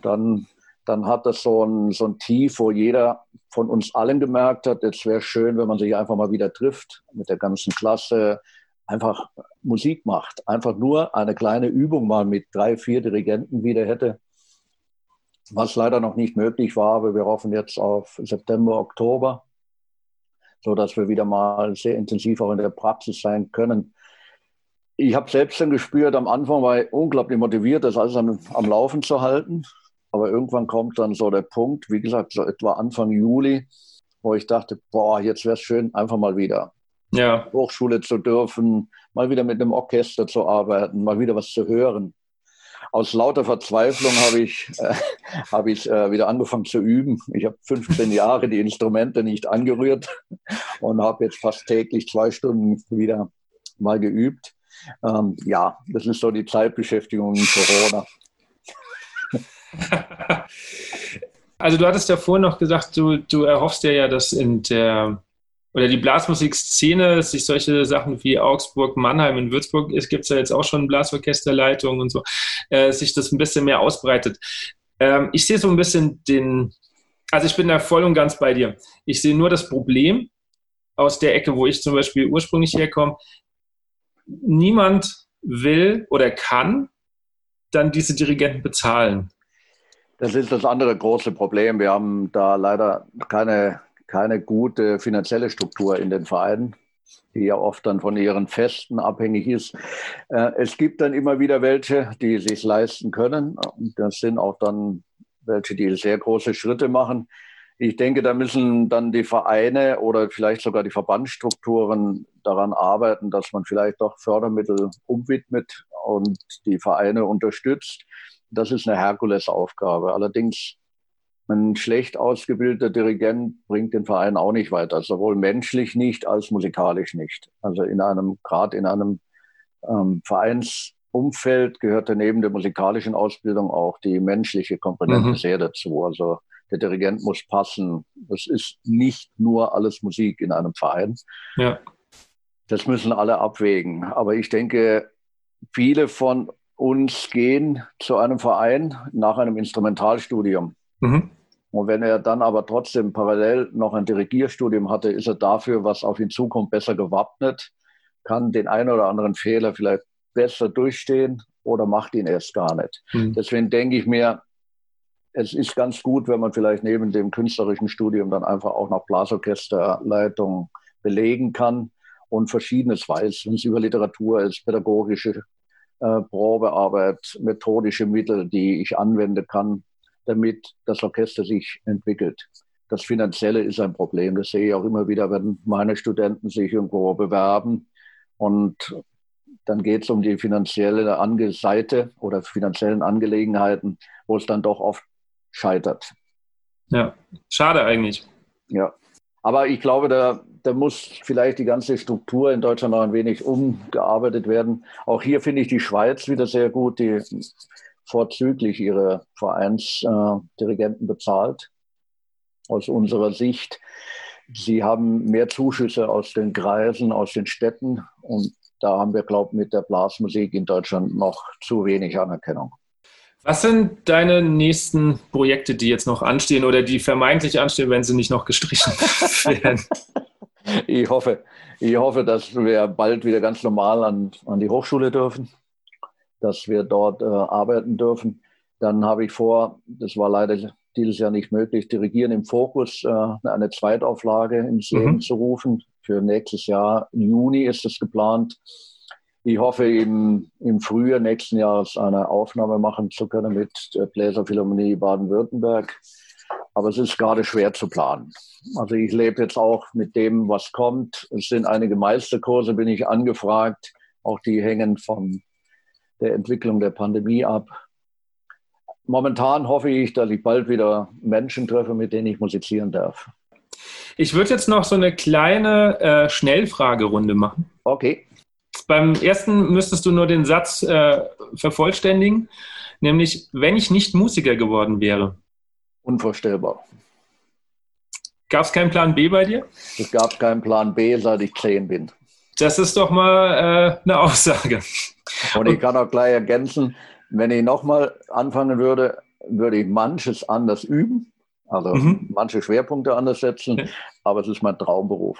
Dann, dann hat das so ein, so ein Tief, wo jeder von uns allen gemerkt hat, es wäre schön, wenn man sich einfach mal wieder trifft mit der ganzen Klasse, einfach Musik macht. Einfach nur eine kleine Übung mal mit drei, vier Dirigenten wieder hätte. Was leider noch nicht möglich war, aber wir hoffen jetzt auf September, Oktober, so dass wir wieder mal sehr intensiv auch in der Praxis sein können ich habe selbst dann gespürt, am Anfang war ich unglaublich motiviert, das alles am, am Laufen zu halten. Aber irgendwann kommt dann so der Punkt, wie gesagt, so etwa Anfang Juli, wo ich dachte, boah, jetzt wäre es schön, einfach mal wieder ja. Hochschule zu dürfen, mal wieder mit einem Orchester zu arbeiten, mal wieder was zu hören. Aus lauter Verzweiflung habe ich, äh, hab ich äh, wieder angefangen zu üben. Ich habe 15 Jahre die Instrumente nicht angerührt und habe jetzt fast täglich zwei Stunden wieder mal geübt. Ähm, ja, das ist so die Zeitbeschäftigung in Corona.
Also du hattest ja vorhin noch gesagt, du, du erhoffst dir ja, dass in der oder die Blasmusikszene sich solche Sachen wie Augsburg, Mannheim und Würzburg, es gibt ja jetzt auch schon Blasorchesterleitungen und so, äh, sich das ein bisschen mehr ausbreitet. Ähm, ich sehe so ein bisschen den, also ich bin da voll und ganz bei dir. Ich sehe nur das Problem aus der Ecke, wo ich zum Beispiel ursprünglich herkomme, niemand will oder kann dann diese Dirigenten bezahlen.
Das ist das andere große Problem. Wir haben da leider keine, keine gute finanzielle Struktur in den Vereinen, die ja oft dann von ihren Festen abhängig ist. Äh, es gibt dann immer wieder welche, die sich leisten können. Das sind auch dann welche, die sehr große Schritte machen. Ich denke, da müssen dann die Vereine oder vielleicht sogar die Verbandsstrukturen daran arbeiten, dass man vielleicht doch Fördermittel umwidmet und die Vereine unterstützt. Das ist eine Herkulesaufgabe. Allerdings ein schlecht ausgebildeter Dirigent bringt den Verein auch nicht weiter, sowohl menschlich nicht als musikalisch nicht. Also in einem, gerade in einem ähm, Vereinsumfeld gehört neben der musikalischen Ausbildung auch die menschliche Komponente mhm. sehr dazu. Also der Dirigent muss passen. Das ist nicht nur alles Musik in einem Verein. Ja. Das müssen alle abwägen. Aber ich denke, viele von uns gehen zu einem Verein nach einem Instrumentalstudium. Mhm. Und wenn er dann aber trotzdem parallel noch ein Dirigierstudium hatte, ist er dafür, was auf ihn zukommt, besser gewappnet, kann den einen oder anderen Fehler vielleicht besser durchstehen oder macht ihn erst gar nicht. Mhm. Deswegen denke ich mir, es ist ganz gut, wenn man vielleicht neben dem künstlerischen Studium dann einfach auch noch Blasorchesterleitung belegen kann und Verschiedenes weiß, wenn es über Literatur ist, pädagogische äh, Probearbeit, methodische Mittel, die ich anwenden kann, damit das Orchester sich entwickelt. Das Finanzielle ist ein Problem. Das sehe ich auch immer wieder, wenn meine Studenten sich irgendwo bewerben und dann geht es um die finanzielle Ange Seite oder finanziellen Angelegenheiten, wo es dann doch oft scheitert.
Ja, schade eigentlich.
Ja, aber ich glaube, da, da muss vielleicht die ganze Struktur in Deutschland noch ein wenig umgearbeitet werden. Auch hier finde ich die Schweiz wieder sehr gut, die vorzüglich ihre Vereinsdirigenten äh, bezahlt. Aus unserer Sicht. Sie haben mehr Zuschüsse aus den Kreisen, aus den Städten. Und da haben wir, glaube ich, mit der Blasmusik in Deutschland noch zu wenig Anerkennung.
Was sind deine nächsten Projekte, die jetzt noch anstehen oder die vermeintlich anstehen, wenn sie nicht noch gestrichen werden?
ich hoffe, ich hoffe, dass wir bald wieder ganz normal an, an die Hochschule dürfen, dass wir dort äh, arbeiten dürfen. Dann habe ich vor, das war leider dieses Jahr nicht möglich, Dirigieren im Fokus, äh, eine Zweitauflage ins Leben mhm. zu rufen. Für nächstes Jahr, Juni ist es geplant. Ich hoffe, im, im Frühjahr nächsten Jahres eine Aufnahme machen zu können mit der Bläserphilharmonie Baden-Württemberg. Aber es ist gerade schwer zu planen. Also ich lebe jetzt auch mit dem, was kommt. Es sind einige Meisterkurse, bin ich angefragt. Auch die hängen von der Entwicklung der Pandemie ab. Momentan hoffe ich, dass ich bald wieder Menschen treffe, mit denen ich musizieren darf.
Ich würde jetzt noch so eine kleine äh, Schnellfragerunde machen.
Okay.
Beim ersten müsstest du nur den Satz äh, vervollständigen, nämlich, wenn ich nicht Musiker geworden wäre.
Unvorstellbar.
Gab es keinen Plan B bei dir?
Es gab keinen Plan B, seit ich zehn bin.
Das ist doch mal äh, eine Aussage.
Und ich kann auch gleich ergänzen, wenn ich nochmal anfangen würde, würde ich manches anders üben, also mhm. manche Schwerpunkte anders setzen, aber es ist mein Traumberuf.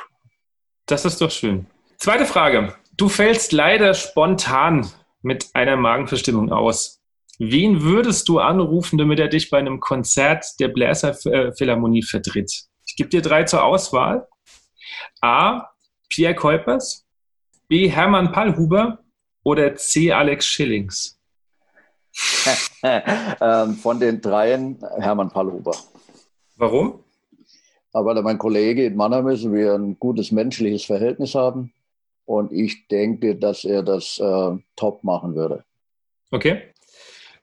Das ist doch schön. Zweite Frage. Du fällst leider spontan mit einer Magenverstimmung aus. Wen würdest du anrufen, damit er dich bei einem Konzert der Bläserphilharmonie vertritt? Ich gebe dir drei zur Auswahl. A. Pierre Kuipers, B. Hermann Pallhuber oder C. Alex Schillings?
Ähm, von den dreien Hermann Pallhuber.
Warum?
Aber mein Kollege in Mannheim ist, wir ein gutes menschliches Verhältnis haben. Und ich denke, dass er das äh, top machen würde.
Okay.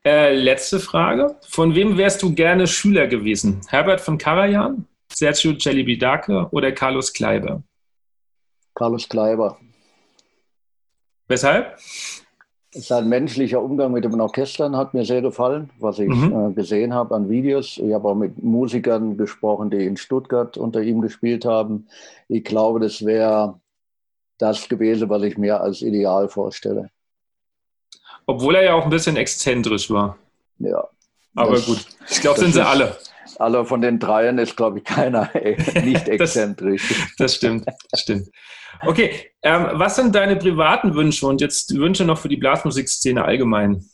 Äh, letzte Frage. Von wem wärst du gerne Schüler gewesen? Herbert von Karajan, Sergio Celibidake oder Carlos Kleiber?
Carlos Kleiber.
Weshalb?
Sein menschlicher Umgang mit den Orchestern hat mir sehr gefallen, was ich mhm. äh, gesehen habe an Videos. Ich habe auch mit Musikern gesprochen, die in Stuttgart unter ihm gespielt haben. Ich glaube, das wäre das gewesen, was ich mir als Ideal vorstelle.
Obwohl er ja auch ein bisschen exzentrisch war.
Ja.
Aber das, gut, ich glaube, sind sie alle.
Alle von den dreien ist, glaube ich, keiner nicht exzentrisch.
das, das, stimmt, das stimmt. Okay, ähm, was sind deine privaten Wünsche und jetzt Wünsche noch für die Blasmusikszene allgemein?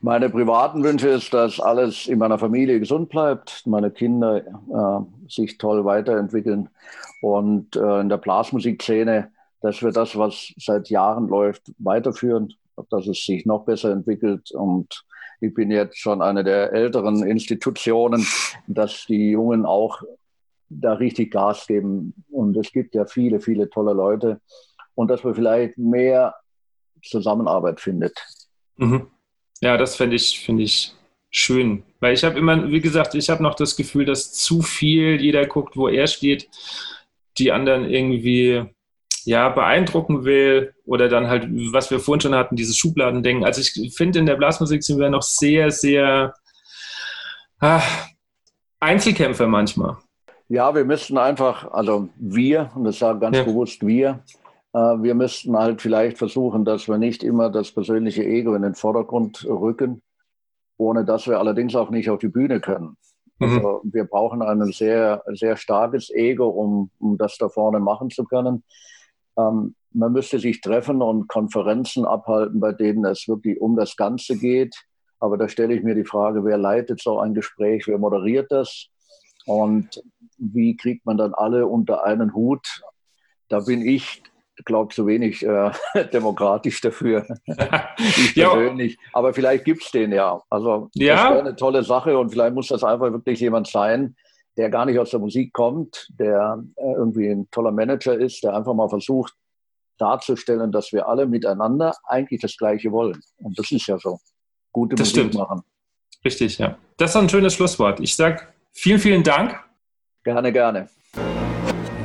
Meine privaten Wünsche ist, dass alles in meiner Familie gesund bleibt, meine Kinder äh, sich toll weiterentwickeln und äh, in der Blasmusikszene dass wir das, was seit Jahren läuft, weiterführen, dass es sich noch besser entwickelt. Und ich bin jetzt schon eine der älteren Institutionen, dass die Jungen auch da richtig Gas geben. Und es gibt ja viele, viele tolle Leute. Und dass man vielleicht mehr Zusammenarbeit findet.
Mhm. Ja, das finde ich, finde ich schön. Weil ich habe immer, wie gesagt, ich habe noch das Gefühl, dass zu viel jeder guckt, wo er steht, die anderen irgendwie ja, beeindrucken will oder dann halt, was wir vorhin schon hatten, dieses Schubladendenken. Also ich finde, in der Blasmusik sind wir noch sehr, sehr ah, Einzelkämpfer manchmal.
Ja, wir müssten einfach, also wir, und das sage ganz ja. bewusst wir, äh, wir müssten halt vielleicht versuchen, dass wir nicht immer das persönliche Ego in den Vordergrund rücken, ohne dass wir allerdings auch nicht auf die Bühne können. Mhm. Also wir brauchen ein sehr, sehr starkes Ego, um, um das da vorne machen zu können. Ähm, man müsste sich treffen und Konferenzen abhalten, bei denen es wirklich um das Ganze geht. Aber da stelle ich mir die Frage, wer leitet so ein Gespräch, wer moderiert das und wie kriegt man dann alle unter einen Hut? Da bin ich, glaube zu wenig äh, demokratisch dafür. ich persönlich. Aber vielleicht gibt es den ja. Also ja. das wäre eine tolle Sache und vielleicht muss das einfach wirklich jemand sein, der gar nicht aus der Musik kommt, der äh, irgendwie ein toller Manager ist, der einfach mal versucht darzustellen, dass wir alle miteinander eigentlich das Gleiche wollen. Und das ist ja so. Gute
das Musik stimmt. machen. Richtig, ja. Das ist ein schönes Schlusswort. Ich sage vielen, vielen Dank.
Gerne, gerne.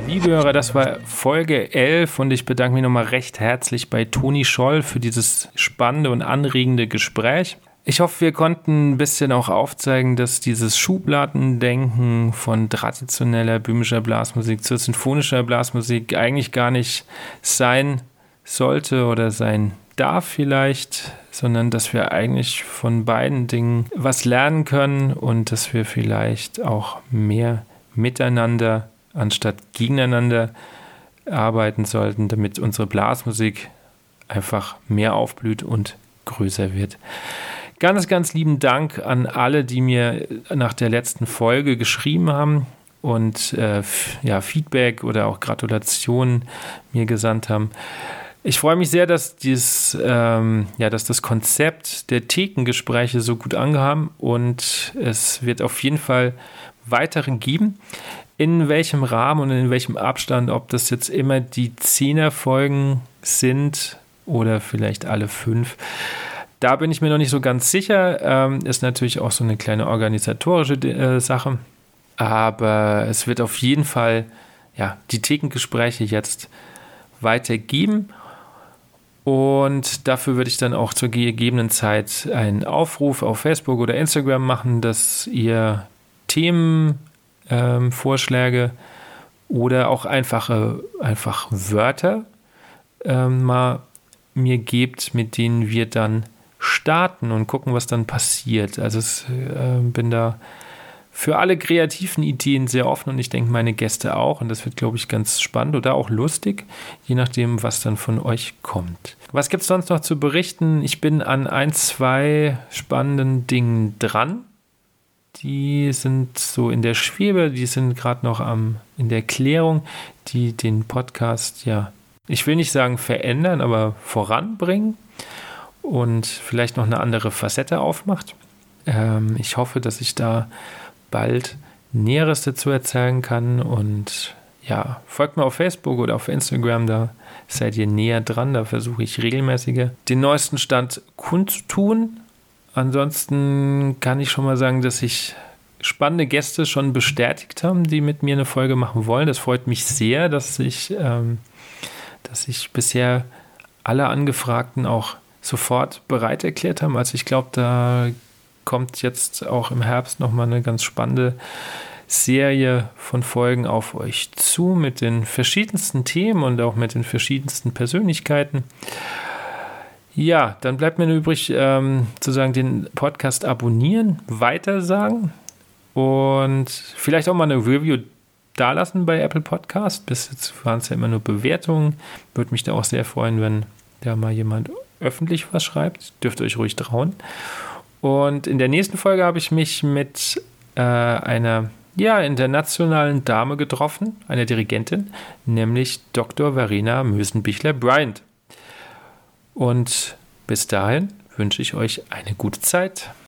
Liebe Hörer, das war Folge 11 und ich bedanke mich nochmal recht herzlich bei Toni Scholl für dieses spannende und anregende Gespräch. Ich hoffe, wir konnten ein bisschen auch aufzeigen, dass dieses Schubladendenken von traditioneller böhmischer Blasmusik zur sinfonischer Blasmusik eigentlich gar nicht sein sollte oder sein darf vielleicht, sondern dass wir eigentlich von beiden Dingen was lernen können und dass wir vielleicht auch mehr miteinander anstatt gegeneinander arbeiten sollten, damit unsere Blasmusik einfach mehr aufblüht und größer wird. Ganz, ganz lieben Dank an alle, die mir nach der letzten Folge geschrieben haben und äh, ja, Feedback oder auch Gratulationen mir gesandt haben. Ich freue mich sehr, dass, dies, ähm, ja, dass das Konzept der Thekengespräche so gut angeham und es wird auf jeden Fall weitere geben. In welchem Rahmen und in welchem Abstand, ob das jetzt immer die Zehner-Folgen sind oder vielleicht alle fünf da bin ich mir noch nicht so ganz sicher. Ähm, ist natürlich auch so eine kleine organisatorische äh, Sache. Aber es wird auf jeden Fall ja, die Thekengespräche jetzt weitergeben. Und dafür würde ich dann auch zur gegebenen Zeit einen Aufruf auf Facebook oder Instagram machen, dass ihr Themenvorschläge ähm, oder auch einfache einfach Wörter ähm, mal mir gebt, mit denen wir dann starten und gucken, was dann passiert. Also ich äh, bin da für alle kreativen Ideen sehr offen und ich denke meine Gäste auch und das wird, glaube ich, ganz spannend oder auch lustig, je nachdem, was dann von euch kommt. Was gibt es sonst noch zu berichten? Ich bin an ein, zwei spannenden Dingen dran. Die sind so in der Schwebe, die sind gerade noch am, in der Klärung, die den Podcast ja, ich will nicht sagen verändern, aber voranbringen und vielleicht noch eine andere Facette aufmacht. Ähm, ich hoffe, dass ich da bald Näheres dazu erzählen kann und ja, folgt mir auf Facebook oder auf Instagram, da seid ihr näher dran, da versuche ich regelmäßiger den neuesten Stand kundzutun. Ansonsten kann ich schon mal sagen, dass sich spannende Gäste schon bestätigt haben, die mit mir eine Folge machen wollen. Das freut mich sehr, dass ich, ähm, dass ich bisher alle Angefragten auch sofort bereit erklärt haben. Also ich glaube, da kommt jetzt auch im Herbst nochmal eine ganz spannende Serie von Folgen auf euch zu mit den verschiedensten Themen und auch mit den verschiedensten Persönlichkeiten. Ja, dann bleibt mir nur übrig, ähm, zu sagen, den Podcast abonnieren, weitersagen und vielleicht auch mal eine Review dalassen bei Apple Podcast. Bis jetzt waren es ja immer nur Bewertungen. Würde mich da auch sehr freuen, wenn da mal jemand öffentlich was schreibt. Dürft ihr euch ruhig trauen. Und in der nächsten Folge habe ich mich mit äh, einer ja, internationalen Dame getroffen, einer Dirigentin, nämlich Dr. Verena Mösenbichler-Bryant. Und bis dahin wünsche ich euch eine gute Zeit.